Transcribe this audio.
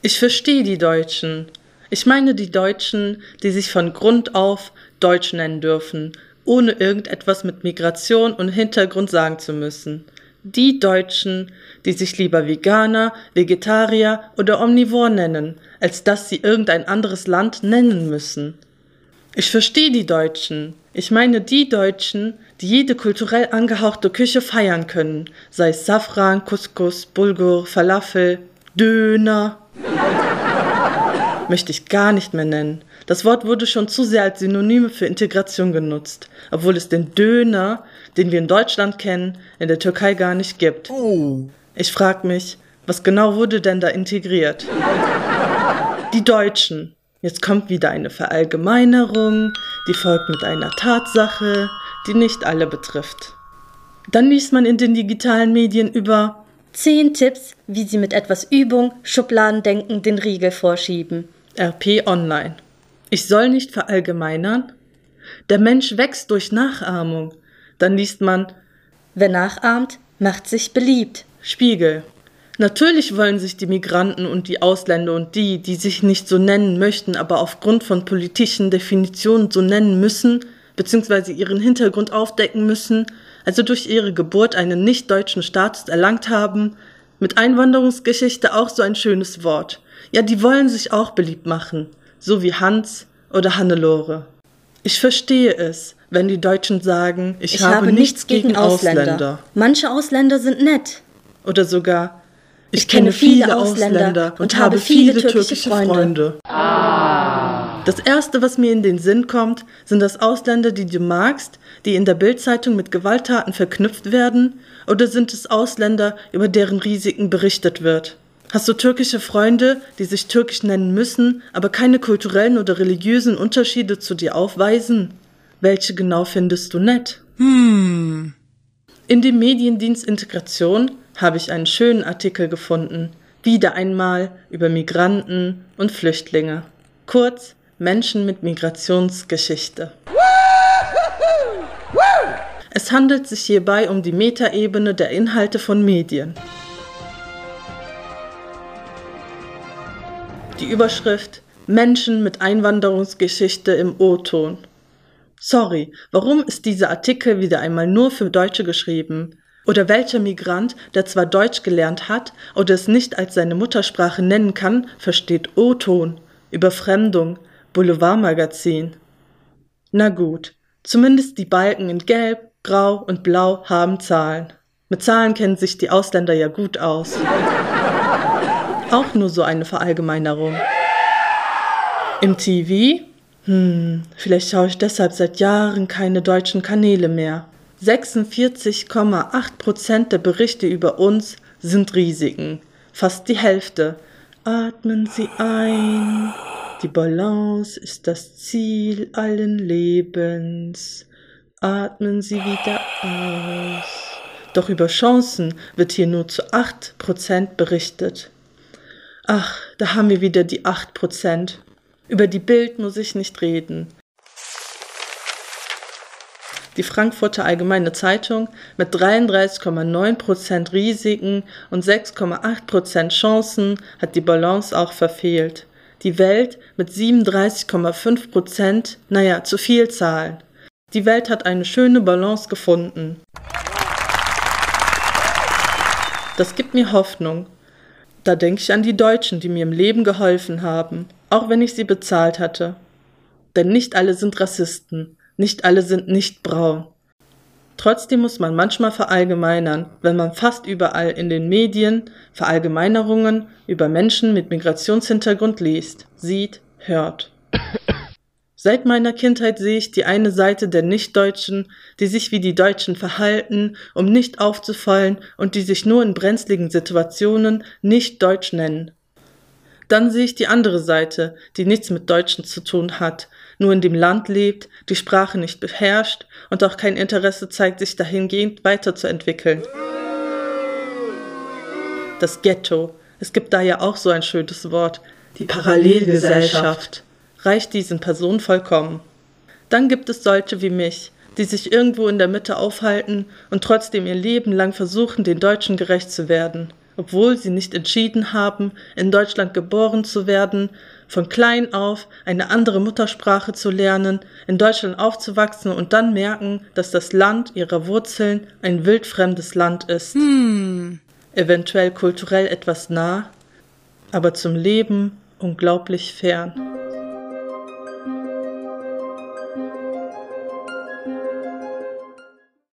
Ich verstehe die Deutschen. Ich meine die Deutschen, die sich von Grund auf Deutsch nennen dürfen, ohne irgendetwas mit Migration und Hintergrund sagen zu müssen. Die Deutschen, die sich lieber Veganer, Vegetarier oder Omnivor nennen, als dass sie irgendein anderes Land nennen müssen. Ich verstehe die Deutschen. Ich meine die Deutschen, die jede kulturell angehauchte Küche feiern können, sei es Safran, Couscous, Bulgur, Falafel, Döner. Möchte ich gar nicht mehr nennen. Das Wort wurde schon zu sehr als Synonym für Integration genutzt, obwohl es den Döner, den wir in Deutschland kennen, in der Türkei gar nicht gibt. Oh. Ich frage mich, was genau wurde denn da integriert? Die Deutschen. Jetzt kommt wieder eine Verallgemeinerung, die folgt mit einer Tatsache, die nicht alle betrifft. Dann liest man in den digitalen Medien über Zehn Tipps, wie Sie mit etwas Übung, Schubladendenken den Riegel vorschieben. RP Online. Ich soll nicht verallgemeinern? Der Mensch wächst durch Nachahmung. Dann liest man Wer nachahmt, macht sich beliebt. Spiegel. Natürlich wollen sich die Migranten und die Ausländer und die, die sich nicht so nennen möchten, aber aufgrund von politischen Definitionen so nennen müssen, beziehungsweise ihren Hintergrund aufdecken müssen, also durch ihre Geburt einen nicht-deutschen Status erlangt haben, mit Einwanderungsgeschichte auch so ein schönes Wort. Ja, die wollen sich auch beliebt machen, so wie Hans oder Hannelore. Ich verstehe es, wenn die Deutschen sagen, ich, Ich, habe, nichts gegen, Ausländer. Manche Ausländer sind nett. Oder sogar, ich, kenne viele Ausländer und habe viele türkische Freunde. Das erste, was mir in den Sinn kommt, sind das Ausländer, die du magst, die in der Bildzeitung mit Gewalttaten verknüpft werden, oder sind es Ausländer, über deren Risiken berichtet wird? Hast du türkische Freunde, die sich türkisch nennen müssen, aber keine kulturellen oder religiösen Unterschiede zu dir aufweisen? Welche genau findest du nett? Hm. In dem Mediendienst Integration habe ich einen schönen Artikel gefunden, wieder einmal über Migranten und Flüchtlinge. Kurz Menschen mit Migrationsgeschichte. Es handelt sich hierbei um die Metaebene der Inhalte von Medien. Die Überschrift Menschen mit Einwanderungsgeschichte im O-Ton. Sorry, warum ist dieser Artikel wieder einmal nur für Deutsche geschrieben? Oder welcher Migrant, der zwar Deutsch gelernt hat oder es nicht als seine Muttersprache nennen kann, versteht O-Ton, Überfremdung, Boulevardmagazin? Na gut, zumindest die Balken in Gelb, Grau und Blau haben Zahlen. Mit Zahlen kennen sich die Ausländer ja gut aus. Auch nur so eine Verallgemeinerung. Im TV? Hm, vielleicht schaue ich deshalb seit Jahren keine deutschen Kanäle mehr. 46,8 Prozent der Berichte über uns sind Risiken. Fast die Hälfte. Atmen Sie ein. Die Balance ist das Ziel allen Lebens. Atmen Sie wieder aus. Doch über Chancen wird hier nur zu 8 Prozent berichtet. Ach, da haben wir wieder die 8 Prozent. Über die Bild muss ich nicht reden. Die Frankfurter Allgemeine Zeitung mit 33,9% Risiken und 6,8% Chancen hat die Balance auch verfehlt. Die Welt mit 37,5%, naja, zu viel Zahlen. Die Welt hat eine schöne Balance gefunden. Das gibt mir Hoffnung. Da denke ich an die Deutschen, die mir im Leben geholfen haben, auch wenn ich sie bezahlt hatte. Denn nicht alle sind Rassisten, nicht alle sind nicht braun. Trotzdem muss man manchmal verallgemeinern, wenn man fast überall in den Medien Verallgemeinerungen über Menschen mit Migrationshintergrund liest, sieht, hört. Seit meiner Kindheit sehe ich die eine Seite der Nichtdeutschen, die sich wie die Deutschen verhalten, um nicht aufzufallen und die sich nur in brenzligen Situationen nicht Deutsch nennen. Dann sehe ich die andere Seite, die nichts mit Deutschen zu tun hat, nur in dem Land lebt, die Sprache nicht beherrscht und auch kein Interesse zeigt, sich dahingehend weiterzuentwickeln. Das Ghetto, es gibt da ja auch so ein schönes Wort, die Parallelgesellschaft, reicht diesen Personen vollkommen. Dann gibt es solche wie mich, die sich irgendwo in der Mitte aufhalten und trotzdem ihr Leben lang versuchen, den Deutschen gerecht zu werden. Obwohl sie nicht entschieden haben, in Deutschland geboren zu werden, von klein auf eine andere Muttersprache zu lernen, in Deutschland aufzuwachsen und dann merken, dass das Land ihrer Wurzeln ein wildfremdes Land ist. Hm. Eventuell kulturell etwas nah, aber zum Leben unglaublich fern.